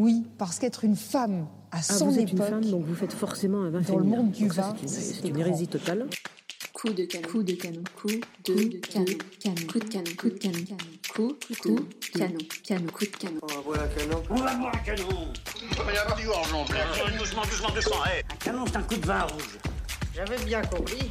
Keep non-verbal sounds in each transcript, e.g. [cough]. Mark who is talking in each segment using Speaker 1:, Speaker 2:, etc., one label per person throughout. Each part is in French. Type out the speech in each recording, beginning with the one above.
Speaker 1: Oui, parce qu'être une femme à
Speaker 2: Ah,
Speaker 1: son
Speaker 2: vous êtes
Speaker 1: époque,
Speaker 2: une femme, donc vous faites forcément un vin
Speaker 1: dans le monde du vin,
Speaker 2: c'est une- hérésie totale.
Speaker 3: Coup de canon. Coup de canon. Coup de canon. Canon. Coup de canon. Coup de canon. Coup, coup, canon. Canon. Coup de canon.
Speaker 4: On va boire un canon
Speaker 5: Mais avoir du gorgeon,
Speaker 4: Doucement, doucement, doucement, hé Un canon, c'est un coup de vin rouge.
Speaker 6: J'avais bien compris.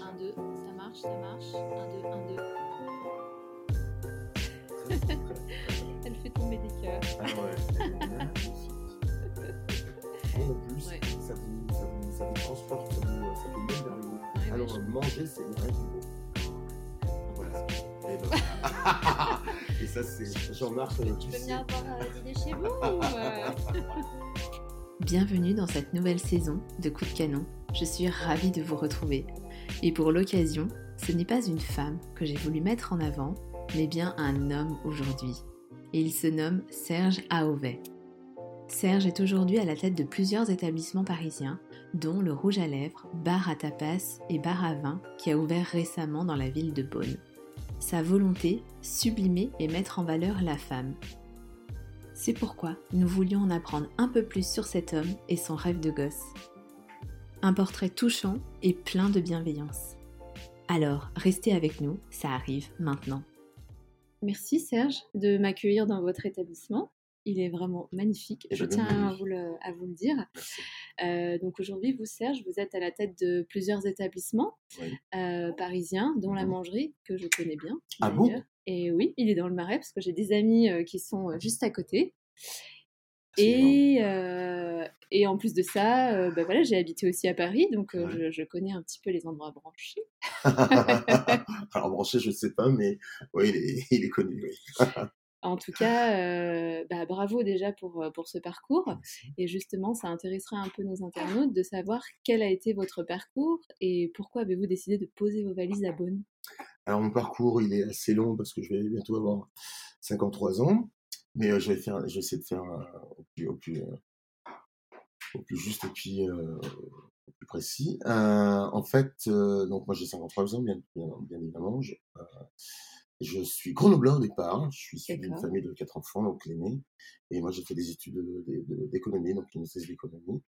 Speaker 3: 1, 2, ça marche, ça marche. 1, 2, 1, 2. Elle fait tomber des cœurs.
Speaker 7: Ah ouais. Bon, en plus,
Speaker 3: Ouais.
Speaker 7: ça, vous, ça, vous, ça vous transporte, ça vous, ça vous mène vers le haut.
Speaker 3: Ouais,
Speaker 7: Alors,
Speaker 3: je-
Speaker 7: manger, c'est le rêve du beau. Voilà. Et, ben- [laughs] Et ça, c'est Jean-Marc le
Speaker 3: chez vous Bienvenue dans cette nouvelle saison de Coup de canon. Je suis ravie de vous retrouver. Et pour l'occasion, ce n'est pas une femme que j'ai voulu mettre en avant, mais bien un homme aujourd'hui. Et il se nomme Serge Aovet. Serge est aujourd'hui à la tête de plusieurs établissements parisiens, dont le Rouge à Lèvres, bar à tapas et bar à vin qui a ouvert récemment dans la ville de Beaune. Sa volonté, sublimer et mettre en valeur la femme. C'est pourquoi nous voulions en apprendre un peu plus sur cet homme et son rêve de gosse. Un portrait touchant et plein de bienveillance. Alors, restez avec nous, ça arrive maintenant. Merci Serge de m'accueillir dans votre établissement. Il est vraiment magnifique,
Speaker 7: Eh
Speaker 3: je
Speaker 7: ben,
Speaker 3: tiens à vous le, à vous le dire. Euh, donc aujourd'hui, vous Serge, vous êtes à la tête de plusieurs établissements
Speaker 7: Oui.
Speaker 3: euh, parisiens, dont la
Speaker 7: Mhm.
Speaker 3: mangerie, que je connais bien.
Speaker 7: Ah bon?
Speaker 3: Et oui, il est dans le Marais, parce que j'ai des amis euh, qui sont juste à côté. Et, euh, et en plus de ça, euh, bah voilà, j'ai habité aussi à Paris, donc euh,
Speaker 7: Ouais.
Speaker 3: je, je connais un petit peu les endroits branchés. [laughs]
Speaker 7: Alors, branché, je ne sais pas, mais oui, il est, il est connu. Oui. [laughs]
Speaker 3: En tout cas, euh, bah, bravo déjà pour, pour ce parcours. Et justement, ça intéressera un peu nos internautes de savoir quel a été votre parcours et pourquoi avez-vous décidé de poser vos valises à Beaune?
Speaker 7: Alors, mon parcours, il est assez long parce que je vais bientôt avoir 53 ans. Mais euh, je, vais faire, je vais essayer de faire euh, au, plus, au, plus, euh, au plus juste et puis euh, au plus précis. Euh, en fait, euh, donc moi j'ai 53 ans, bien, bien, bien évidemment. Je, euh, je suis grenoblois au départ. Je suis issu d'une famille de quatre enfants, donc l'aîné. Et moi j'ai fait des études de- de- de- d'économie, donc une thèse d'économie.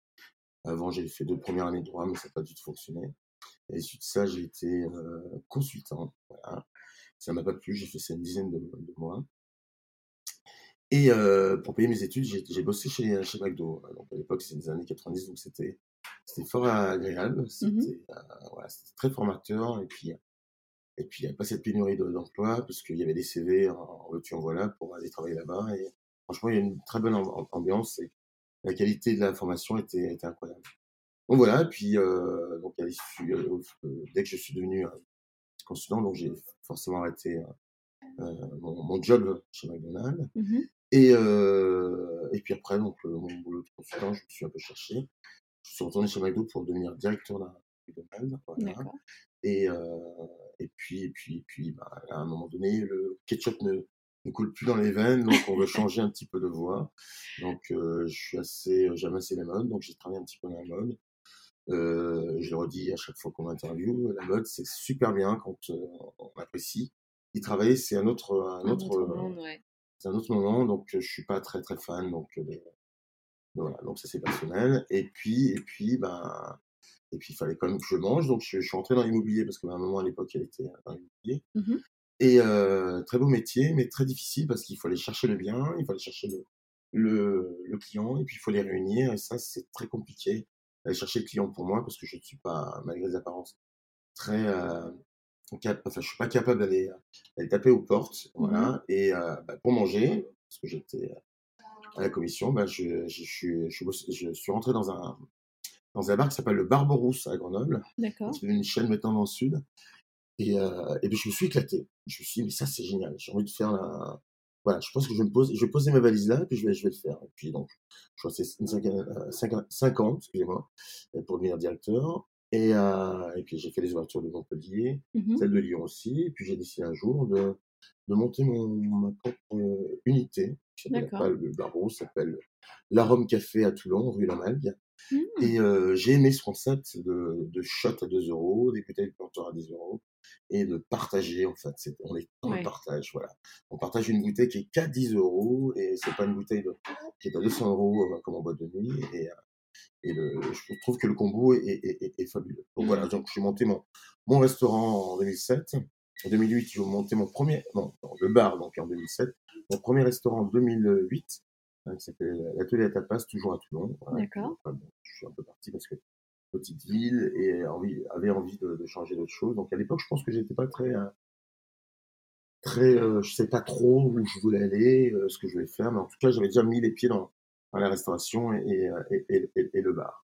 Speaker 7: Avant, j'ai fait deux premières années de droit, mais ça n'a pas du tout fonctionné. Et suite de ça, j'ai été euh, consultant. Voilà. Ça m'a pas plu, j'ai fait ça une dizaine de, de mois. Et euh, pour payer mes études, j'ai bossé chez, chez McDo. Donc à l'époque, c'était les années 90, donc c'était fort agréable. C'était euh, voilà, c'était très formateur. Et puis, et puis il n'y avait pas cette pénurie de- d'emploi, parce qu'il y avait des CV en, en veux-tu, en voilà, pour aller travailler là-bas. Et franchement, il y a une très bonne amb- ambiance et la qualité de la formation était, était incroyable. Donc voilà, et puis euh, donc à l'issue, euh, euh, dès que je suis devenu euh, consultant, donc j'ai forcément arrêté euh, euh, mon, mon job chez McDonald's. Et, euh, et puis après, donc, mon boulot de consultant, je me suis un peu cherché. Je suis retourné chez McDo pour devenir directeur d'un McDonald's. Voilà. Et, euh, et puis, et puis, et puis bah, à un moment donné, le ketchup ne, ne coule plus dans les veines, donc on veut changer un petit peu de voie. Donc, euh, je suis assez, j'aime assez la mode, donc j'ai travaillé un petit peu dans la mode. Euh, je le redis à chaque fois qu'on m'interviewe, la mode, c'est super bien quand on apprécie. Y travailler, c'est un autre, un
Speaker 3: Un
Speaker 7: autre,
Speaker 3: autre monde, ouais.
Speaker 7: C'est un autre moment, donc je suis pas très très fan, donc de- voilà, donc ça c'est personnel. Et puis et puis ben et puis il fallait quand même que je mange, donc je, je suis rentré dans l'immobilier parce qu'à un moment à l'époque elle était dans l'immobilier.
Speaker 3: Mhm.
Speaker 7: Et euh, très beau métier, mais très difficile parce qu'il faut aller chercher le bien, il faut aller chercher le, le, le client et puis il faut les réunir et ça c'est très compliqué aller chercher le client pour moi parce que je ne suis pas malgré les apparences très euh, enfin je suis pas capable d'aller d'aller taper aux portes voilà et euh, bah, pour manger parce que j'étais à la commission bah, je, je, je, suis- je, suis suis rentré dans un dans un bar qui s'appelle le Barberousse à Grenoble
Speaker 3: D'accord.
Speaker 7: c'est une chaîne maintenant dans le sud et, euh, et puis je me suis éclaté je me suis dit mais ça c'est génial j'ai envie de faire la voilà, je pense que je vais me pose, je vais poser ma valise là, et puis je vais, je vais le faire. Et puis donc, je euh, cinq- cinq ans, excusez-moi, euh, pour devenir directeur. Et, euh, et puis j'ai fait les ouvertures de Montpellier,
Speaker 3: Mhm.
Speaker 7: celle de Lyon aussi. Et puis j'ai décidé un jour de, de monter mon, ma propre euh, unité, qui s'appelle le Barreau, s'appelle l'Arôme Café à Toulon, rue Lamalgue.
Speaker 3: Mhm.
Speaker 7: Et euh, j'ai aimé ce concept de, de shot à 2 euros, des bouteilles de planteur à 10 euros, et de partager en fait. On est dans
Speaker 3: Ouais.
Speaker 7: le partage, voilà. On partage une bouteille qui est qu'à 10 euros, et c'est pas une bouteille de, qui est à 200 euros comme en boîte de nuit. Et, euh, et le, je trouve que le combo est, est, est- est fabuleux. Donc voilà, donc j'ai monté mon, mon restaurant en 2007. En 2008, j'ai monté mon premier, non, non, le bar donc en 2007. Mon premier restaurant en 2008, hein, qui s'appelle l'Atelier à Tapas, toujours à Toulon. Voilà.
Speaker 3: D'accord.
Speaker 7: Enfin, bon, je suis un peu parti parce que petite ville et envie, avait envie de, de changer d'autres choses. Donc à l'époque, je pense que j'étais pas très, euh, très, euh, je sais pas trop où je voulais aller, euh, ce que je voulais faire, mais en tout cas, j'avais déjà mis les pieds dans, dans la restauration et, euh, et, et, le bar.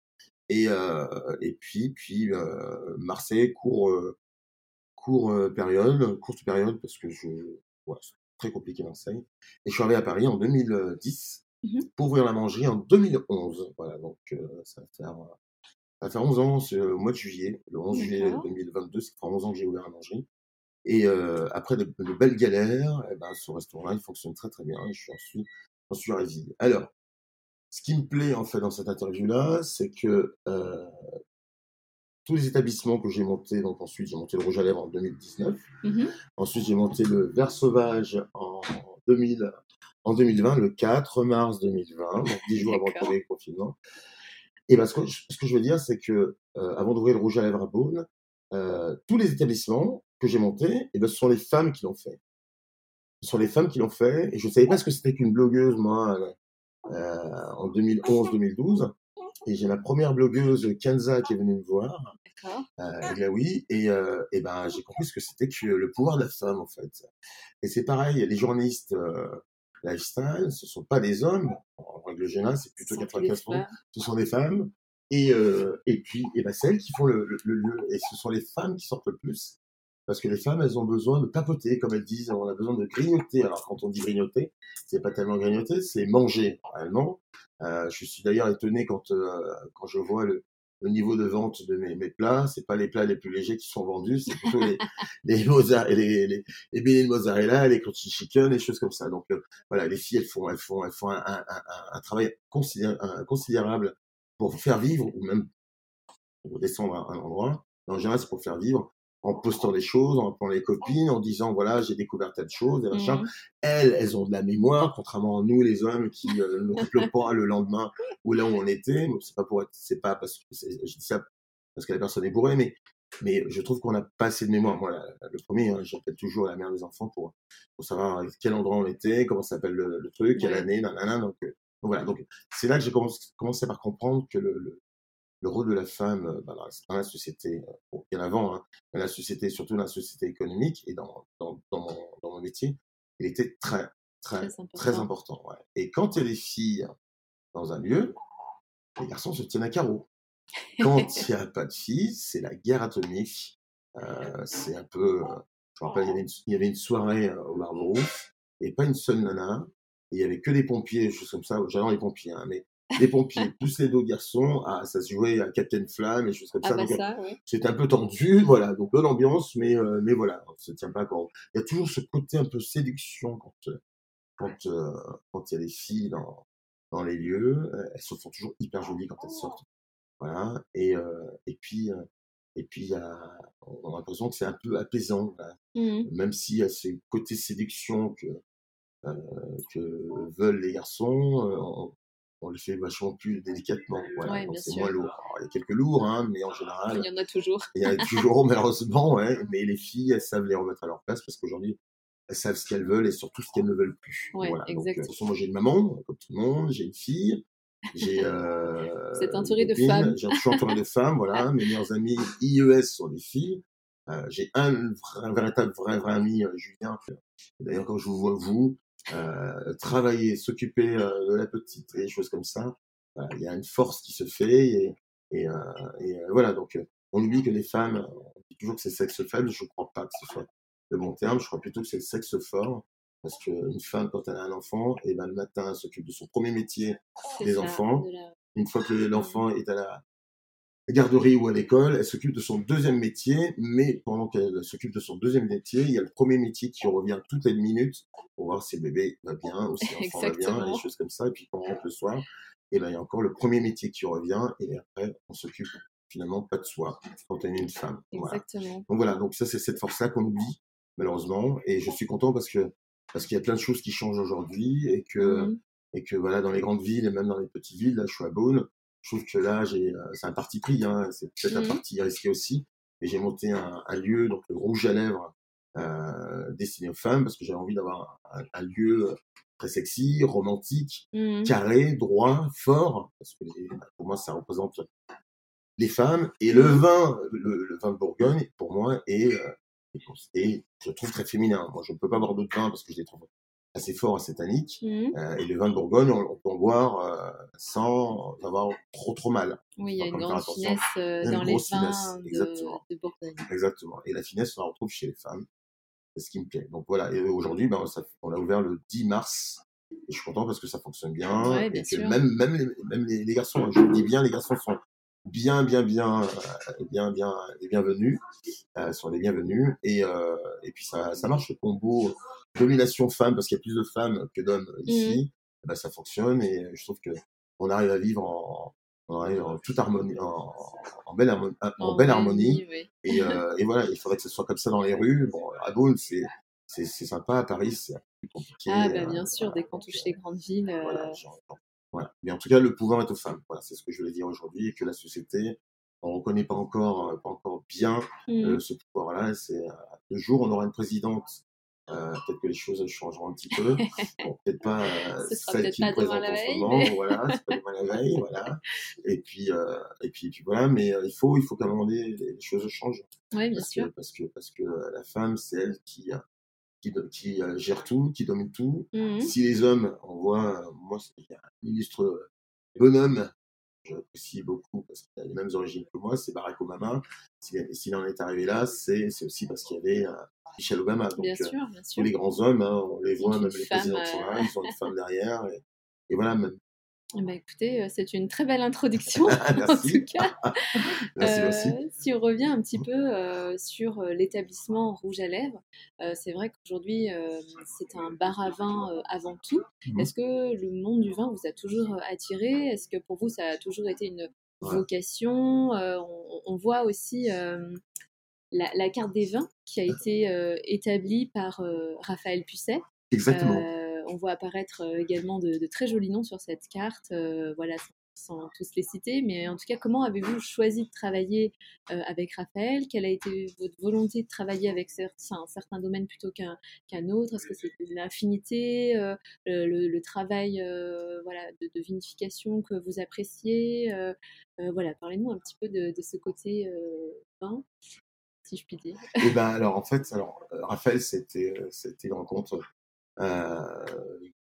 Speaker 7: Et, euh, et puis, puis euh, Marseille, court, court période, courte période, parce que je, ouais, c'est très compliqué Marseille. Et je suis arrivé à Paris en 2010
Speaker 3: Mhm.
Speaker 7: pour ouvrir la mangerie en 2011. Voilà, donc ça va faire, ça va faire 11 ans, c'est au mois de juillet, le 11 juillet
Speaker 3: D'accord.
Speaker 7: 2022, ça fera 11 ans que j'ai ouvert la mangerie. Et euh, après de, de belles galères, eh ben, ce restaurant-là, il fonctionne très très bien et je suis j'en suis ravi. Alors, ce qui me plaît en fait dans cette interview-là, c'est que euh, tous les établissements que j'ai montés, donc ensuite j'ai monté le Rouge à lèvres en 2019,
Speaker 3: Mhm.
Speaker 7: ensuite j'ai monté le Vert Sauvage en 2000, en 2020, le 4 mars 2020, donc 10 jours avant le premier confinement. Et ben, ce, que, je- ce que je veux dire, c'est que euh, avant d'ouvrir le Rouge à lèvres à Beaune, euh, tous les établissements que j'ai montés, et ben, ce sont les femmes qui l'ont fait. Ce sont les femmes qui l'ont fait, et je ne savais pas ce que c'était qu'une blogueuse, moi, en 2011-2012. Et j'ai ma première blogueuse, Kenza, qui est venue me voir,
Speaker 3: D'accord.
Speaker 7: euh, Glaoui, et, euh, et ben, j'ai compris ce que c'était que le pouvoir de la femme, en fait. Et c'est pareil, les journalistes euh, lifestyle, ce sont pas des hommes, en règle générale, c'est plutôt
Speaker 3: Ce sont tous les
Speaker 7: 95%,
Speaker 3: femmes.
Speaker 7: ce sont des femmes. Et, euh, et puis, et ben, c'est elles qui font le, le, le lieu. Et ce sont les femmes qui sortent le plus. Parce que les femmes, elles ont besoin de papoter, comme elles disent, on a besoin de grignoter. Alors, quand on dit grignoter, c'est pas tellement grignoter, c'est manger, réellement. Euh, je suis d'ailleurs étonné quand, euh, quand je vois le, le niveau de vente de mes, mes plats. C'est pas les plats les plus légers qui sont vendus, c'est plutôt les, [laughs] les, mozzarella, les, les, les beignets de mozzarella, les crunchy chicken, les choses comme ça. Donc, euh, voilà, les filles, elles font, elles font, elles font un, un, un, un travail considérable pour faire vivre ou même pour descendre à un endroit. En général, c'est pour faire vivre en postant des choses, en appelant les copines, en disant voilà, j'ai découvert telle chose, et machin.
Speaker 3: Mhm.
Speaker 7: Elles, elles ont de la mémoire, contrairement à nous, les hommes, qui euh, ne rappellent [laughs] pas le lendemain ou là où on était. C'est pas pour être, c'est pas parce que c'est- je dis ça parce que la personne est bourrée, mais mais je trouve qu'on n'a pas assez de mémoire. Moi, la- le premier, hein, j'appelle toujours la mère des enfants pour pour savoir à quel endroit on était, comment s'appelle le, le truc, quelle
Speaker 3: Ouais.
Speaker 7: année, nanana. Donc, euh, donc voilà. Donc c'est là que j'ai commencé, commencé par comprendre que le, le, le rôle de la femme euh, dans, la, dans la société, euh, bon, bien avant, hein, dans la société, surtout dans la société économique et dans, dans, dans, mon, dans mon métier, il était très, très,
Speaker 3: Très important.
Speaker 7: très important. ouais. Et quand il y a des filles dans un lieu, les garçons se tiennent à carreau. Quand [laughs] il n'y a pas de filles, c'est la guerre atomique. Euh, c'est un peu. euh, je me rappelle, il y avait une, il y avait une soirée euh, au Barberousse, et pas une seule nana, et il y avait que des pompiers, des choses comme ça. J'adore les pompiers, hein, mais les pompiers plus les deux garçons, ah, ça se jouait à Captain Flamme et choses comme
Speaker 3: Ah
Speaker 7: ça.
Speaker 3: bah
Speaker 7: euh,
Speaker 3: ça, oui.
Speaker 7: c'était un peu tendu, [laughs] voilà, donc bonne ambiance, mais, euh, mais voilà, on se tient pas encore. Il y a toujours ce côté un peu séduction quand, euh, quand, euh, quand il y a des filles dans, dans les lieux. Euh, Elles se font toujours hyper jolies quand elles sortent. Voilà, et, euh, et puis, euh, et puis on a l'impression que c'est un peu apaisant, voilà.
Speaker 3: Mhm.
Speaker 7: même s'il y a ce côté séduction que, euh, que veulent les garçons, euh, on, le fait vachement plus délicatement, voilà,
Speaker 3: Ouais,
Speaker 7: c'est moins lourd. Alors, il y a quelques lourds, hein, mais en général,
Speaker 3: Il y en a toujours.
Speaker 7: il y en a toujours, [laughs] malheureusement, ouais. Mais les filles, elles savent les remettre à leur place parce qu'aujourd'hui, elles savent ce qu'elles veulent et surtout ce qu'elles ne veulent plus.
Speaker 3: Ouais,
Speaker 7: voilà. Donc, euh, de toute façon, moi, j'ai une maman, comme tout le monde, j'ai une fille, j'ai. Euh,
Speaker 3: Vous êtes
Speaker 7: une
Speaker 3: entouré de femmes.
Speaker 7: j'ai- suis entouré de femmes, voilà. [laughs] Mes meilleurs amis IES sont des filles. Euh, j'ai un, vrai- un véritable vrai, vrai ami, euh, Julien. D'ailleurs, quand je vous vois, vous, travailler, s'occuper euh, de la petite et des choses comme ça, voilà, il y a une force qui se fait et, et, euh, et, euh, voilà. Donc, euh, on oublie que les femmes, on dit toujours que c'est sexe faible. Je ne crois pas que ce soit le bon terme. Je crois plutôt que c'est le sexe fort. Parce qu'une femme, quand elle a un enfant, et ben, le matin, elle s'occupe de son premier métier des
Speaker 3: ça,
Speaker 7: enfants.
Speaker 3: de la-
Speaker 7: Une fois que l'enfant est à la garderie ou à l'école, elle s'occupe de son deuxième métier, mais pendant qu'elle s'occupe de son deuxième métier, il y a le premier métier qui revient toutes les minutes pour voir si le bébé va bien ou si l'enfant va bien, des choses comme ça. Et puis quand on rentre le soir, et ben, il y a encore le premier métier qui revient, et après, on s'occupe finalement pas de soi quand on est une femme. Voilà.
Speaker 3: Exactement.
Speaker 7: Donc voilà, donc ça c'est cette force-là qu'on oublie malheureusement, et je suis content parce que parce qu'il y a plein de choses qui changent aujourd'hui et que
Speaker 3: Mhm.
Speaker 7: et que voilà dans les grandes villes et même dans les petites villes, là je suis à Beaune, je trouve que là j'ai euh, c'est un parti pris, hein, c'est peut-être un
Speaker 3: Mhm.
Speaker 7: parti risqué aussi, mais j'ai monté un, un lieu donc le rouge à lèvres euh, destiné aux femmes parce que j'avais envie d'avoir un, un lieu très sexy, romantique,
Speaker 3: Mhm.
Speaker 7: carré, droit, fort, parce que les- pour moi ça représente les femmes et le vin, le, le vin de Bourgogne pour moi est, euh, est, est- je le trouve très féminin. Moi je ne peux pas boire d'autres vins parce que je les trouve assez forts, assez tanniques.
Speaker 3: Mhm.
Speaker 7: Euh, et le vin de Bourgogne, on, on peut en boire euh, sans avoir trop trop mal.
Speaker 3: Oui, il y a une grande finesse euh, dans les vins
Speaker 7: finesse,
Speaker 3: de,
Speaker 7: exactement.
Speaker 3: de Bourgogne.
Speaker 7: Exactement. Et la finesse, on la retrouve chez les femmes. C'est ce qui me plaît. Donc voilà. Et aujourd'hui, ben, on a ouvert le 10 mars. Et je suis content parce que ça fonctionne bien.
Speaker 3: Ouais,
Speaker 7: et
Speaker 3: bien
Speaker 7: que
Speaker 3: sûr.
Speaker 7: même, même, les, même les, les garçons, hein, je le dis bien, les garçons sont bien, bien, bien, euh, bien, bien, les bienvenus. Euh, sont les bienvenus. Et, euh, et puis ça, ça marche le combo domination femme parce qu'il y a plus de femmes que d'hommes ici. Ben, ça fonctionne et je trouve que on arrive à vivre en, on arrive en toute harmonie, en, en belle harmonie, en belle harmonie.
Speaker 3: oui.
Speaker 7: Et, euh, et voilà, il faudrait que ce soit comme ça dans les rues. Bon, à Beaune, c'est, c'est, sympa. À Paris, c'est plus compliqué.
Speaker 3: Ah, bah,
Speaker 7: euh,
Speaker 3: bien sûr, dès qu'on touche les grandes villes. euh,
Speaker 7: Voilà, genre, bon, voilà. Mais en tout cas, le pouvoir est aux femmes. Voilà, c'est ce que je voulais dire aujourd'hui. Que la société, on ne reconnaît pas encore, euh, pas encore bien euh, ce pouvoir-là. C'est, euh, le jour où on aura une présidente, euh, peut-être que les choses changeront un petit peu. [laughs] Bon, peut-être pas euh,
Speaker 3: Ce
Speaker 7: celle qui me
Speaker 3: pas
Speaker 7: présente
Speaker 3: la
Speaker 7: en ce
Speaker 3: veille,
Speaker 7: moment.
Speaker 3: mais-
Speaker 7: Voilà, c'est pas demain la [laughs] veille, voilà. Et puis, euh, et puis, et puis voilà. Mais euh, il faut, il faut qu'à un moment donné, les choses changent
Speaker 3: Oui, bien
Speaker 7: parce
Speaker 3: sûr.
Speaker 7: que, parce que parce que la femme c'est elle qui euh, qui, qui euh, gère tout qui domine tout
Speaker 3: Mhm.
Speaker 7: si les hommes on voit euh, moi il y a un illustre bonhomme j'apprécie beaucoup parce qu'il a les mêmes origines que moi c'est Barack Obama s'il en est arrivé là c'est aussi parce qu'il y avait euh, Michelle Obama donc
Speaker 3: Bien
Speaker 7: euh,
Speaker 3: sûr, bien
Speaker 7: tous
Speaker 3: sûr.
Speaker 7: les grands hommes hein, on les voit même les présidents
Speaker 3: euh,
Speaker 7: ils ont une femme derrière et, et voilà même
Speaker 3: Eh ben, écoutez, euh, c'est une très belle introduction, [laughs] en tout cas. [laughs]
Speaker 7: merci
Speaker 3: Euh,
Speaker 7: merci
Speaker 3: si on revient un petit peu euh, sur l'établissement Rouge à lèvres, euh, c'est vrai qu'aujourd'hui, c'est un bar à vin avant tout.
Speaker 7: Mhm.
Speaker 3: Est-ce que le monde du vin vous a toujours attiré? Est-ce que pour vous, ça a toujours été une vocation? On, on voit aussi la, la carte des vins qui a été établie par Raphaël Pusset.
Speaker 7: exactement
Speaker 3: on voit apparaître euh, également de, très jolis noms sur cette carte, euh, voilà, sans, tous les citer. Mais en tout cas, comment avez-vous choisi de travailler euh, avec Raphaël? Quelle a été votre volonté de travailler avec certains, domaines plutôt qu'un autre? Est-ce que c'était l'affinité, euh, le, travail voilà, de, vinification que vous appréciez Voilà, parlez-nous un petit peu de, ce côté vin, si je puis dire.
Speaker 7: Et ben alors en fait, alors Raphaël, c'était une rencontre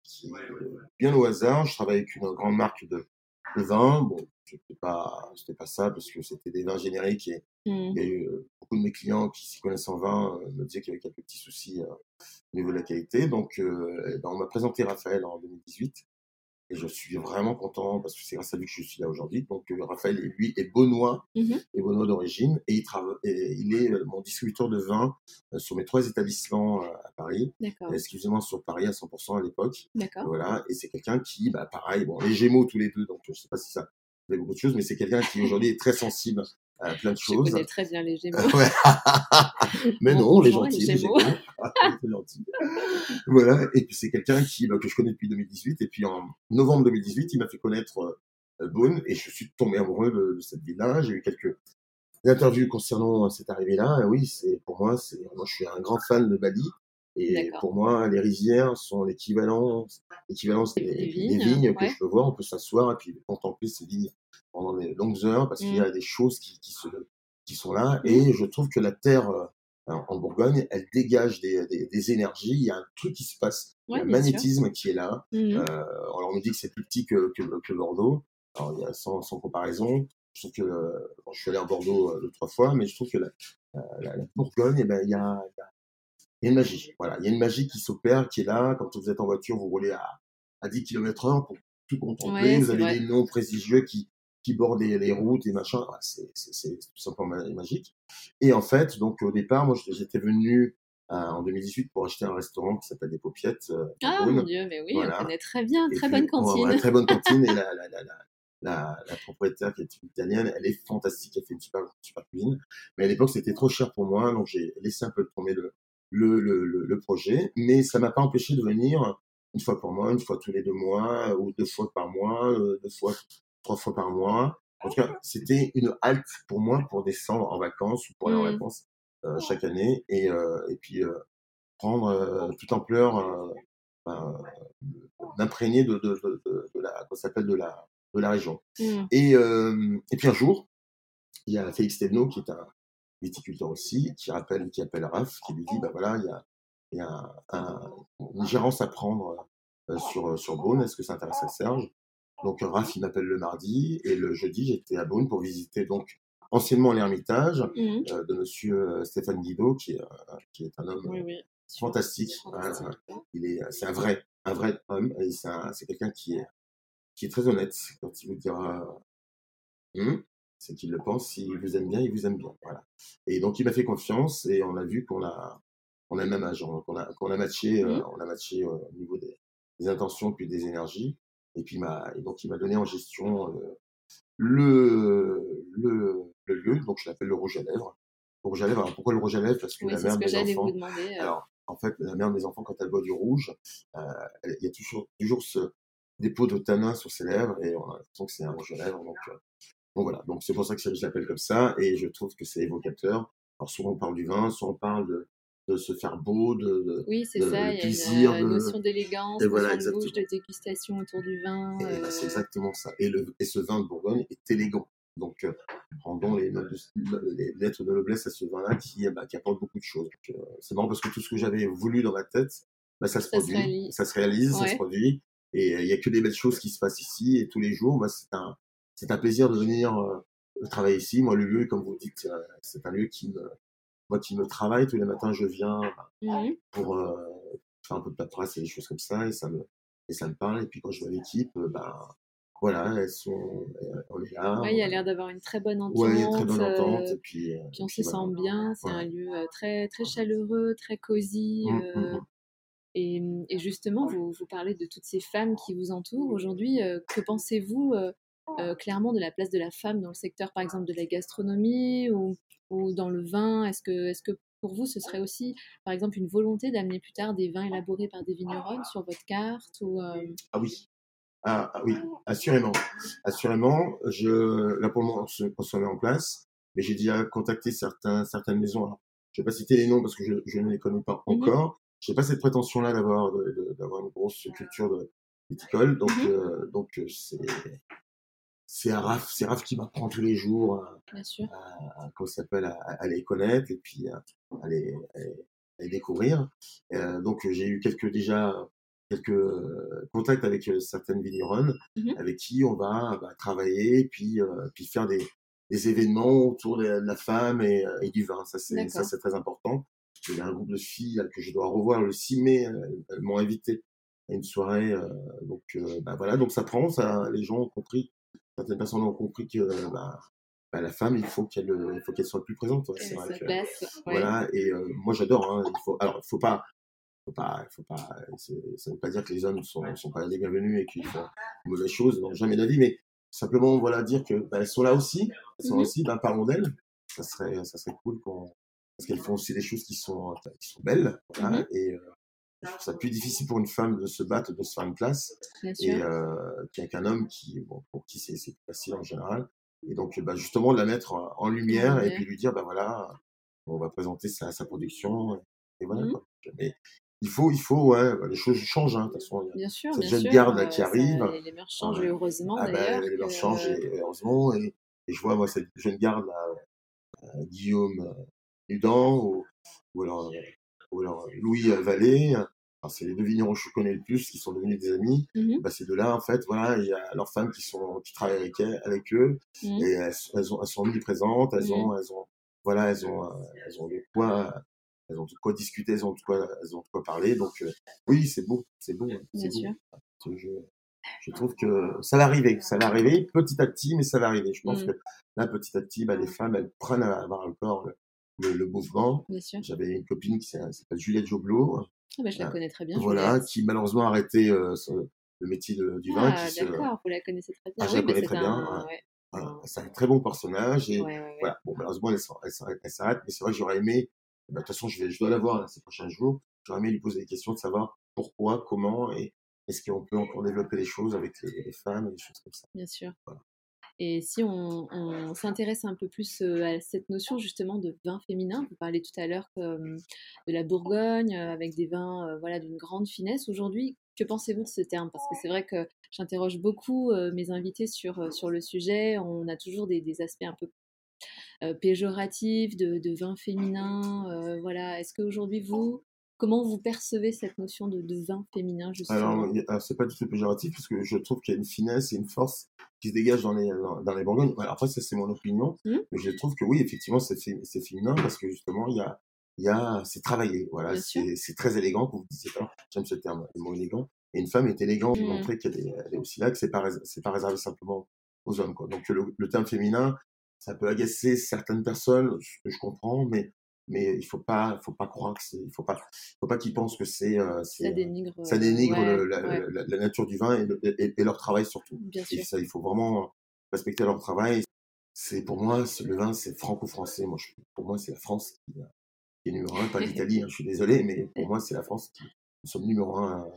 Speaker 7: qui euh, bien au hasard. Je travaillais avec une grande marque de, de vin. Bon, c'était pas c'était pas ça parce que c'était des vins génériques et il y a eu euh, beaucoup de mes clients qui s'y connaissent en vin euh, me disaient qu'il y avait quelques petits soucis euh, au niveau de la qualité. Donc ben, on m'a présenté Raphaël en 2018 et je suis vraiment content parce que c'est grâce à lui que je suis là aujourd'hui. Donc euh, Raphaël, lui, est Beaunois,
Speaker 3: Mhm.
Speaker 7: est Beaunois d'origine et il, travaille, et il est euh, mon distributeur de vin euh, sur mes trois établissements à Paris,
Speaker 3: D'accord,
Speaker 7: exclusivement sur Paris à 100% à l'époque.
Speaker 3: d'accord.
Speaker 7: Voilà, et c'est quelqu'un qui, bah, pareil, bon, les Gémeaux tous les deux, donc je sais pas si ça fait beaucoup de choses, mais c'est quelqu'un qui aujourd'hui est très sensible à plein de
Speaker 3: Je
Speaker 7: choses.
Speaker 3: connais très bien les [laughs] Gémeaux.
Speaker 7: Ouais. [laughs] Mais non, les gentils, les
Speaker 3: Gémeaux. [laughs]
Speaker 7: Ah, les gentils. Voilà, et puis c'est quelqu'un qui, bah, que je connais depuis 2018, et puis en novembre 2018, il m'a fait connaître euh, Beaune, et je suis tombé amoureux de, de cette ville-là. J'ai eu quelques interviews concernant cette arrivée-là. Oui, c'est pour moi, c'est moi je suis un grand fan de Bali, et pour moi, les rizières sont l'équivalent, l'équivalence des,
Speaker 3: Des
Speaker 7: des
Speaker 3: vignes,
Speaker 7: que
Speaker 3: ouais.
Speaker 7: je peux voir. On peut s'asseoir et puis contempler ces vignes pendant des longues heures parce qu'il y a
Speaker 3: Mm.
Speaker 7: des choses qui, qui, se, qui sont là. Et je trouve que la terre euh, en Bourgogne, elle dégage des, des, des énergies. Il y a un truc qui se passe,
Speaker 3: Ouais, sûr.
Speaker 7: magnétisme qui est là.
Speaker 3: Mhm.
Speaker 7: Euh, alors on me dit que c'est plus petit que, que, que Bordeaux. Alors il y a sans, sans comparaison. Je trouve que euh, bon, je suis allé à Bordeaux euh, deux trois fois, mais je trouve que la, la, la Bourgogne, eh ben il y a, il y a il y a une magie. Voilà, il y a une magie qui s'opère, qui est là. Quand vous êtes en voiture, vous roulez à, à 10 km heure pour tout contempler.
Speaker 3: Ouais,
Speaker 7: vous avez des noms prestigieux qui, qui bordent les, les routes et machin. Voilà, c'est, tout simplement ma- magique. Et en fait, donc au départ, moi, j'étais- venu euh, en 2018 pour acheter un restaurant qui s'appelle Les Paupiettes. euh,
Speaker 3: Ah mon dieu, mais oui,
Speaker 7: Voilà.
Speaker 3: on connaît très bien, très
Speaker 7: puis,
Speaker 3: bonne
Speaker 7: ouais,
Speaker 3: cantine.
Speaker 7: ouais, très bonne [laughs] cantine. Et la, la, la, la, la, la propriétaire qui est italienne, elle est fantastique. Elle fait une super, super cuisine. Mais à l'époque, c'était trop cher pour moi. Donc, j'ai laissé un peu tomber le, le, le, le, projet. Mais ça m'a pas empêché de venir une fois par mois, une fois tous les deux mois, ou deux fois par mois, euh, deux fois, trois fois par mois. En tout cas, c'était une halte pour moi pour descendre en vacances ou pour aller en
Speaker 3: Mm.
Speaker 7: vacances euh, chaque année. Et, euh, et puis, euh, prendre euh, toute ampleur euh, ben, m'imprégner de, de, de, de, la, s'appelle, de la, de la région.
Speaker 3: Mm.
Speaker 7: Et, euh, et puis un jour, il y a Félix Thévenot, qui est un viticulteur aussi, qui rappelle, qui appelle Raph, qui lui dit, bah voilà, il y a, il y a un, un- une gérance à prendre euh, sur, sur Beaune, est-ce que ça intéresse à Serge? Donc Raph, il m'appelle le mardi, et le jeudi, j'étais à Beaune pour visiter donc anciennement l'Ermitage
Speaker 3: Mhm.
Speaker 7: euh, de monsieur euh, Stéphane Guido, qui est, euh, qui est un homme
Speaker 3: Oui, oui.
Speaker 7: fantastique. Ouais. Il est, c'est un vrai, un vrai homme. Et c'est quelqu'un qui est, qui est très honnête. Quand il vous dira, Hum c'est qu'il le pense. S'il vous aime bien, il vous aime bien. Voilà. Et donc il m'a fait confiance et on a vu qu'on a, on a le même âge, donc on a, qu'on a matché, euh,
Speaker 3: Mhm.
Speaker 7: on a matché euh, au niveau des, des intentions puis des énergies. Et puis il et donc il m'a donné en gestion euh, le, le, le lieu. Donc je l'appelle le rouge à lèvres. Le rouge à lèvres. Alors pourquoi le rouge à lèvres? Parce que
Speaker 3: Oui,
Speaker 7: la mère
Speaker 3: ce
Speaker 7: de
Speaker 3: que
Speaker 7: mes
Speaker 3: j'allais
Speaker 7: enfants.
Speaker 3: vous demander.
Speaker 7: Alors, en fait, la mère de mes enfants, quand elle boit du rouge, il y a toujours, toujours ce dépôt de tanin sur ses lèvres et on a l'impression que c'est un rouge à lèvres. Donc, euh, donc voilà, donc c'est pour ça que je l'appelle comme ça et je trouve que c'est évocateur. Alors, souvent on parle du vin, soit on parle de, de se faire beau, de, de-
Speaker 3: Oui, c'est
Speaker 7: de-
Speaker 3: ça.
Speaker 7: de
Speaker 3: Il y a une euh,
Speaker 7: de-
Speaker 3: notion d'élégance,
Speaker 7: voilà,
Speaker 3: de bouche, de dégustation autour du vin.
Speaker 7: bah, c'est
Speaker 3: euh,
Speaker 7: exactement ça. Et, le, et ce vin de Bourgogne est élégant. Donc, euh, rendons les, notes de- les lettres de noblesse à ce vin-là qui, euh, bah, qui apporte beaucoup de choses. Euh, c'est marrant parce que tout ce que j'avais voulu dans ma tête, bah, ça se
Speaker 3: Ça
Speaker 7: produit,
Speaker 3: réalise.
Speaker 7: ça se réalise, ça se produit. Et euh, il y a que des belles choses qui se passent ici. Et tous les jours, bah, c'est un, c'est un plaisir de venir euh, travailler ici. Moi, le lieu, comme vous dites, euh, c'est un lieu qui me, moi, qui me travaille. Tous les matins, je viens bah,
Speaker 3: mhm.
Speaker 7: pour euh, faire un peu de paperasse et des choses comme ça. Et ça me, et ça me parle. Et puis quand je vois l'équipe, euh, bah, voilà, elles sont, euh, on est là.
Speaker 3: Ouais, il y a l'air d'avoir une très bonne entente.
Speaker 7: Ouais, une très bonne
Speaker 3: euh,
Speaker 7: entente. Et puis, euh,
Speaker 3: Puis on se
Speaker 7: voilà.
Speaker 3: sent bien, c'est
Speaker 7: Ouais.
Speaker 3: un lieu euh, très, très chaleureux, très cosy.
Speaker 7: Mm,
Speaker 3: euh,
Speaker 7: mm, mm.
Speaker 3: et, et justement, vous, vous parlez de toutes ces femmes qui vous entourent. Aujourd'hui, euh, que pensez-vous euh, clairement de la place de la femme dans le secteur, par exemple, de la gastronomie ou, ou dans le vin Est-ce que, est que pour vous, ce serait aussi, par exemple, une volonté d'amener plus tard des vins élaborés par des vignerons sur votre carte ou, euh,
Speaker 7: Ah oui. Ah, ah oui, assurément. Assurément, je, là pour le moment, on se, met en place, mais j'ai déjà contacté certains, certaines maisons. Alors, je vais pas citer les noms parce que je, je ne les connais pas
Speaker 3: Mhm.
Speaker 7: encore. Je n'ai pas cette prétention-là d'avoir, une grosse culture de viticole. Donc,
Speaker 3: Mhm.
Speaker 7: euh, donc c'est, c'est à Raph, c'est Raph qui m'apprend tous les jours à,
Speaker 3: bien sûr
Speaker 7: à, ça s'appelle, à, à les connaître et puis à, à les, à les- à les découvrir. Euh, donc j'ai eu quelques déjà quelques euh, contacts avec euh, certaines vigneronnes
Speaker 3: Mhm.
Speaker 7: avec qui on va bah, travailler puis euh, puis faire des, des événements autour de la, femme et, euh, et du vin. Ça c'est ça c'est très important. Il y a un groupe de filles que je dois revoir le 6 mai. Elles, m'ont invité à une soirée. euh, donc euh, bah, voilà, donc ça prend. Ça, les gens ont compris. Certaines personnes ont compris que bah, bah, la femme, il faut qu'elle, il faut qu'elle soit plus présente. c'est
Speaker 3: Euh,
Speaker 7: vrai que-
Speaker 3: place. ouais.
Speaker 7: voilà, et euh, moi j'adore. Hein, il faut, alors, il faut pas, faut pas, faut pas. Ça ne veut pas dire que les hommes sont, sont pas les bienvenus et qu'ils font de mauvaises choses, non jamais d'avis, mais simplement voilà dire que bah, elles sont là aussi, elles sont
Speaker 3: Mhm.
Speaker 7: là aussi. Ben parlons d'elles. Ça serait, ça serait cool qu'on, parce qu'elles font aussi des choses qui sont, qui sont belles. Voilà,
Speaker 3: Mhm.
Speaker 7: Et euh, je trouve ça plus difficile pour une femme de se battre, de se faire une place, et euh, qu'un homme qui, bon, pour qui c'est facile en général. Et donc, bah, justement, de la mettre en, lumière et puis lui dire, bah voilà, on va présenter sa, sa production. Et voilà.
Speaker 3: Mhm.
Speaker 7: quoi. Mais il faut, il faut, ouais, bah, les choses changent. Hein, de toute façon,
Speaker 3: Bien sûr,
Speaker 7: cette
Speaker 3: bien
Speaker 7: jeune
Speaker 3: sûr.
Speaker 7: garde, là,
Speaker 3: euh,
Speaker 7: qui arrive.
Speaker 3: les, les mœurs changent, heureusement
Speaker 7: ah, bah, les mœurs changent, et, heureusement. Et, et je vois, moi, cette jeune garde, là, euh, Guillaume euh, Nudan, ou, ou alors, euh, ou alors Louis euh, Vallée. Enfin, c'est les deux vignerons que je connais le plus, qui sont devenus des amis.
Speaker 3: Mhm,
Speaker 7: Bah, ces deux-là, en fait, voilà, il y a leurs femmes qui sont, qui travaillent avec, elles- avec eux,
Speaker 3: mhm.
Speaker 7: et elles, elles ont, elles sont omniprésentes, elles
Speaker 3: Mhm.
Speaker 7: ont, elles ont, voilà, elles ont, euh, elles ont le poids elles ont de quoi discuter, elles ont de quoi, elles ont de quoi parler. Donc euh, oui, c'est beau, c'est beau. hein,
Speaker 3: Bien
Speaker 7: c'est
Speaker 3: sûr.
Speaker 7: beau. Je, je trouve que ça va arriver, ça va arriver petit à petit, mais ça va arriver. Je pense que là, petit à petit, bah, les femmes, elles prennent à avoir encore le, le, le mouvement. J'avais une copine qui s'appelle Juliette Joblot,
Speaker 3: Ah bah, je la
Speaker 7: euh,
Speaker 3: connais très bien.
Speaker 7: voilà,
Speaker 3: Juliette.
Speaker 7: qui malheureusement a arrêté euh, son- le métier de- du vin.
Speaker 3: Ah,
Speaker 7: qui se-
Speaker 3: d'accord, vous la connaissez très bien.
Speaker 7: Ah, je la
Speaker 3: oui,
Speaker 7: connais très
Speaker 3: un...
Speaker 7: bien,
Speaker 3: ouais.
Speaker 7: voilà, c'est un très bon personnage et
Speaker 3: Ouais, ouais, ouais.
Speaker 7: voilà. Bon, malheureusement, elle s'arrête, mais c'est vrai que j'aurais aimé, bah, de toute façon, je, vais, je dois la voir ces prochains jours, j'aurais aimé lui poser des questions de savoir pourquoi, comment et est-ce qu'on peut encore développer les choses avec les, les femmes et des choses comme ça.
Speaker 3: Bien sûr.
Speaker 7: Voilà.
Speaker 3: Et si on, s'intéresse un peu plus euh, à cette notion justement de vin féminin, vous parlez tout à l'heure de la Bourgogne euh, avec des vins euh, voilà d'une grande finesse. Aujourd'hui, que pensez-vous de ce terme? Parce que c'est vrai que j'interroge beaucoup mes invités sur, sur le sujet. On a toujours des, aspects un peu péjoratifs de, vin féminin. voilà. Est-ce qu'aujourd'hui vous Comment vous percevez cette notion de, de vin féminin justement
Speaker 7: Alors, c'est pas du tout péjoratif parce que je trouve qu'il y a une finesse et une force qui se dégage dans les, dans, les Bourgognes. Après, ça, c'est mon opinion.
Speaker 3: Mhm.
Speaker 7: Mais je trouve que oui, effectivement, c'est fé- c'est féminin parce que justement, il y a, il y a, c'est travaillé. Voilà, c'est très élégant, comme vous disiez. J'aime ce terme, le mot élégant. Et une femme est élégante,
Speaker 3: Mhm.
Speaker 7: montrer qu'elle est, aussi là, que c'est pas, c'est pas réservé simplement aux hommes, quoi. Donc, le, le terme féminin, ça peut agacer certaines personnes, que je comprends, mais, mais il faut pas, faut pas croire que c'est, il faut pas, faut pas qu'ils pensent que c'est, euh,
Speaker 3: Ça
Speaker 7: euh,
Speaker 3: dénigre,
Speaker 7: ça
Speaker 3: euh,
Speaker 7: dénigre
Speaker 3: ouais,
Speaker 7: le- la,
Speaker 3: ouais,
Speaker 7: la- la nature du vin et, le- et- et leur travail surtout.
Speaker 3: bien
Speaker 7: Et
Speaker 3: sûr.
Speaker 7: ça, il faut vraiment respecter leur travail. C'est pour moi, le vin, c'est franco-français. Moi, je- pour moi, c'est la France qui, euh, qui est numéro un, pas [laughs] l'Italie. hein, je suis désolé, mais pour moi, c'est la France qui nous sommes numéro un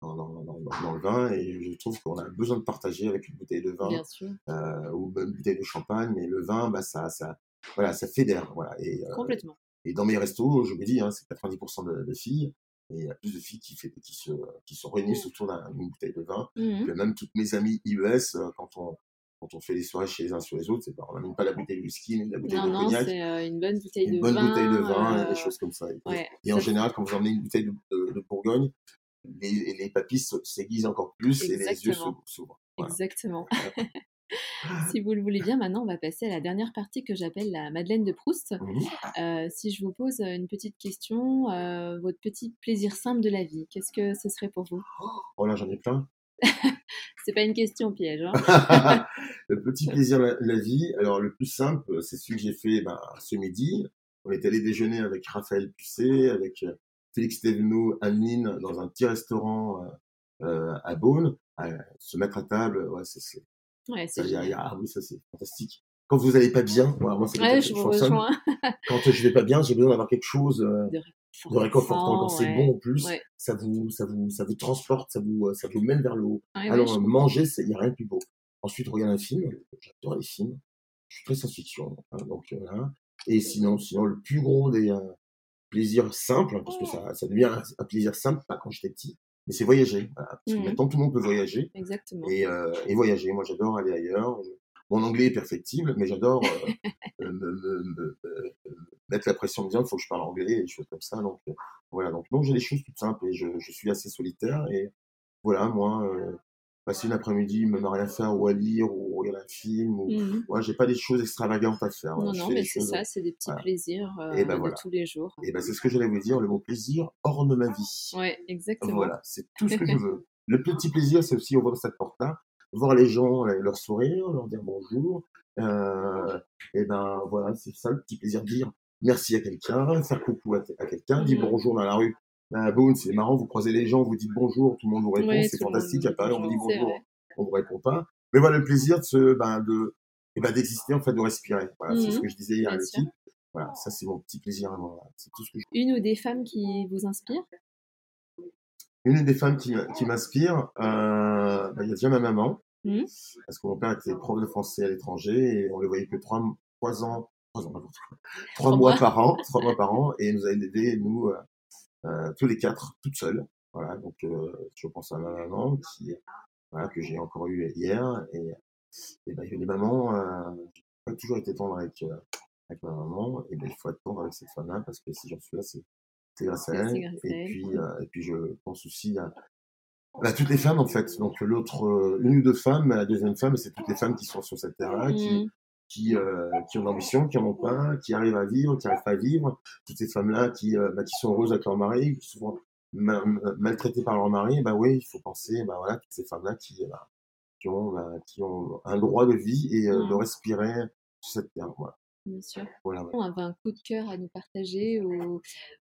Speaker 7: dans, dans- dans- dans- dans le vin. Et je trouve qu'on a besoin de partager avec une bouteille de vin euh, ou une bouteille de champagne. Mais le vin, bah, ça, ça, voilà, ça fédère. Voilà. Et, euh,
Speaker 3: complètement.
Speaker 7: Et dans mes restos, je me dis, hein, c'est 90% de, de filles. Et il y a plus de filles qui, fait, qui, se, qui se réunissent autour d'un- d'une bouteille de vin. Puis même toutes mes amies IES, euh, quand on, quand on fait des soirées chez les uns sur les autres, pas, on n'amène pas la bouteille de whisky, ni la bouteille
Speaker 3: Non,
Speaker 7: de
Speaker 3: non,
Speaker 7: cognac,
Speaker 3: c'est euh, une bonne bouteille
Speaker 7: une
Speaker 3: de
Speaker 7: bonne
Speaker 3: vin.
Speaker 7: bouteille de vin et
Speaker 3: euh,
Speaker 7: des choses comme ça. Et,
Speaker 3: ouais,
Speaker 7: et en général, quand vous emmenez une bouteille de, de, de Bourgogne, les, les papilles se- s'aiguisent encore plus et les yeux s'ouvrent. s'ouvrent. Voilà.
Speaker 3: Exactement. [laughs] [laughs] si vous le voulez bien, maintenant, on va passer à la dernière partie que j'appelle la Madeleine de Proust. Euh, si je vous pose une petite question, euh, votre petit plaisir simple de la vie, qu'est-ce que ce serait pour vous?
Speaker 7: Oh là, j'en ai plein. [laughs]
Speaker 3: C'est pas une question piège. Hein [laughs]
Speaker 7: le petit plaisir de la, la vie. Alors, le plus simple, c'est celui que j'ai fait ben, ce midi. On est allé déjeuner avec Raphaël Pusset, avec euh, Félix Thévenot, Anne-Lyne, dans un petit restaurant euh, euh, à Beaune. À se mettre à table, ouais, c'est,
Speaker 3: ouais,
Speaker 7: ça,
Speaker 3: c'est
Speaker 7: y y ah oui, ça, c'est fantastique. Quand vous allez pas bien, moi, c'est
Speaker 3: Ouais, je
Speaker 7: je
Speaker 3: vous
Speaker 7: fonctionne.
Speaker 3: rejoins. [laughs]
Speaker 7: Quand je vais pas bien, j'ai besoin d'avoir quelque chose euh,
Speaker 3: De
Speaker 7: de réconfortant. Quand c'est bon en plus,
Speaker 3: Ouais.
Speaker 7: ça vous, ça vous, ça vous transporte, ça vous, euh, ça vous mène vers le haut. Alors, euh, manger, il n'y a rien de plus beau. Ensuite, regarder un film. J'adore les films. Je suis très science-fiction. hein, donc, voilà. Et sinon, sinon, le plus gros des euh, plaisirs simples, parce que ça, ça devient un, un plaisir simple, pas quand j'étais petit, mais c'est voyager. Voilà. Parce que
Speaker 3: Mhm.
Speaker 7: maintenant, tout le monde peut voyager.
Speaker 3: Exactement.
Speaker 7: Et, euh, et voyager. Moi, j'adore aller ailleurs. Mon anglais est perfectible, mais j'adore euh, [laughs] euh, me, me- me- me- mettre la pression de dire il faut que je parle anglais et des choses comme ça. Donc, voilà. Donc, non, j'ai des choses toutes simples et je, je suis assez solitaire. Et voilà, moi, euh, passer une après-midi, même à rien faire ou à lire ou regarder un film. Ou,
Speaker 3: Mhm.
Speaker 7: ouais, j'ai pas des choses extravagantes à faire.
Speaker 3: Non,
Speaker 7: je
Speaker 3: non,
Speaker 7: fais
Speaker 3: mais c'est
Speaker 7: choses-
Speaker 3: ça, c'est des petits
Speaker 7: voilà.
Speaker 3: plaisirs euh,
Speaker 7: Et ben
Speaker 3: de
Speaker 7: voilà.
Speaker 3: tous les jours.
Speaker 7: Et ben, c'est ce que j'allais vous dire. Le mot plaisir orne ma vie.
Speaker 3: Ouais, exactement.
Speaker 7: Voilà, c'est tout ce que je veux. [laughs] Le petit plaisir, c'est aussi ouvrir cette porte-là, voir les gens, euh, leur sourire, leur dire bonjour. Euh, et ben voilà, c'est ça le petit plaisir, dire merci à quelqu'un, faire coucou à, à quelqu'un, dire
Speaker 3: Mhm.
Speaker 7: bonjour dans la rue. Ben, boum, c'est marrant, vous croisez les gens, vous dites bonjour, tout le monde vous répond,
Speaker 3: Ouais,
Speaker 7: c'est fantastique. À Paris, on vous dit
Speaker 3: bonjour,
Speaker 7: on vous répond pas. Mais voilà, le plaisir de se, ben, de, et ben, d'exister, en fait, de respirer. Voilà, c'est ce que je disais hier à l'équipe. Voilà, ça, c'est mon petit plaisir à moi. Voilà. C'est tout ce que je
Speaker 3: Une ou des femmes qui vous inspirent?
Speaker 7: Une des femmes qui, qui m'inspire, euh, bah, il y a déjà ma maman,
Speaker 3: Mhm.
Speaker 7: parce que mon père était prof de français à l'étranger et on le voyait que trois, trois ans, trois, ans, mois
Speaker 3: mois.
Speaker 7: par an, trois mois par an, et elle nous a aidés, nous, euh, tous les quatre, toutes seules. Voilà, donc euh, je pense à ma maman qui, voilà, que j'ai encore eu hier, et, et ben, les mamans, euh, j'ai pas toujours été tendre avec, euh, avec ma maman, et ben, il faut être tendre avec cette femme-là, parce que si j'en suis là, c'est c'est grâce à elle. Et puis, euh, et puis je pense aussi à, à toutes les femmes en fait. Donc l'autre, euh, une ou deux femmes, la deuxième femme, c'est toutes les femmes qui sont sur cette terre-là, qui,
Speaker 3: Mhm.
Speaker 7: Qui, euh, qui ont l'ambition, qui en ont pas, qui arrivent à vivre, qui n'arrivent pas à vivre. Toutes ces femmes-là qui, euh, bah, qui sont heureuses avec leur mari, qui sont souvent ma- ma- maltraitées par leur mari, bah oui, il faut penser, bah voilà, toutes ces femmes-là qui, bah, qui, ont, bah, qui ont un droit de vie et euh, de
Speaker 3: Mm.
Speaker 7: respirer sur cette terre. Voilà.
Speaker 3: Bien sûr.
Speaker 7: Voilà, ouais.
Speaker 3: On avait un coup de cœur à nous partager ou,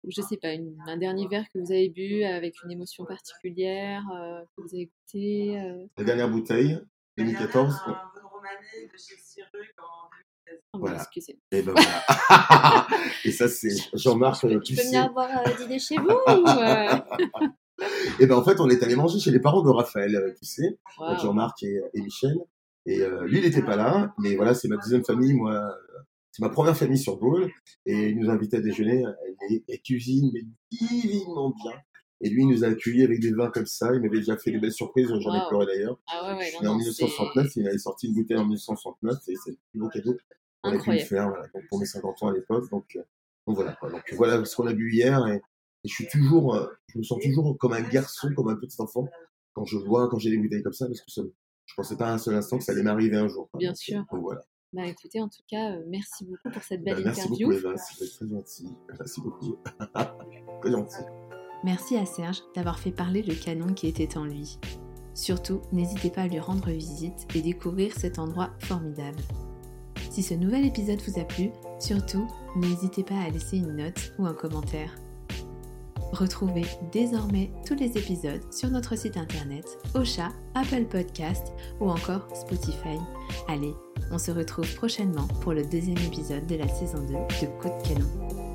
Speaker 3: ou je sais pas, une- un dernier verre que vous avez bu avec une émotion particulière, euh, que vous avez goûté. euh.
Speaker 7: La dernière bouteille, 2014.
Speaker 3: Oh,
Speaker 7: Voilà.
Speaker 3: bah, excusez.
Speaker 7: Et ben voilà. [laughs] et ça, c'est Jean-Marc
Speaker 3: Tu peux,
Speaker 7: euh,
Speaker 3: tu peux venir boire euh, dîner chez vous ou, euh, [laughs]
Speaker 7: Et ben en fait, on est allé manger chez les parents de Raphaël euh,
Speaker 3: waouh.
Speaker 7: donc Jean-Marc et, et Michel. Et euh, lui, il n'était pas là, mais voilà, c'est ma deuxième famille, moi. C'est ma première famille sur Gaulle. Et il nous invitait à déjeuner. Elle, elle cuisine, mais divinement bien. Et lui, il nous a accueillis avec des vins comme ça. Il m'avait déjà fait de belles surprises. J'en ai pleuré d'ailleurs.
Speaker 3: Ah ouais, ouais, non,
Speaker 7: en
Speaker 3: non,
Speaker 7: 1969, il avait sorti une bouteille en 1969. Et c'est le plus beau cadeau qu'on a pu
Speaker 3: Incroyable.
Speaker 7: faire voilà, donc pour mes 50 ans à l'époque. Donc, euh, donc voilà. quoi. Donc voilà ce qu'on a bu hier. Et, et je suis toujours, euh, je me sens toujours comme un garçon, comme un petit enfant quand je vois, quand j'ai des bouteilles comme ça, parce que ça, je pensais pas un seul instant que ça allait m'arriver un jour. quoi.
Speaker 3: Bien
Speaker 7: Donc,
Speaker 3: sûr.
Speaker 7: euh, Donc voilà.
Speaker 3: Bah écoutez, en tout cas, euh, merci beaucoup pour cette
Speaker 7: Bah,
Speaker 3: belle
Speaker 7: merci
Speaker 3: interview.
Speaker 7: beaucoup Eva, c'était très gentil. Merci beaucoup. [laughs] très gentil.
Speaker 3: Merci à Serge d'avoir fait parler le canon qui était en lui. Surtout, n'hésitez pas à lui rendre visite et découvrir cet endroit formidable. Si ce nouvel épisode vous a plu, surtout, n'hésitez pas à laisser une note ou un commentaire. Retrouvez désormais tous les épisodes sur notre site internet, Ocha, Apple Podcast ou encore Spotify. Allez, on se retrouve prochainement pour le deuxième épisode de la saison 2 de Coup de canon.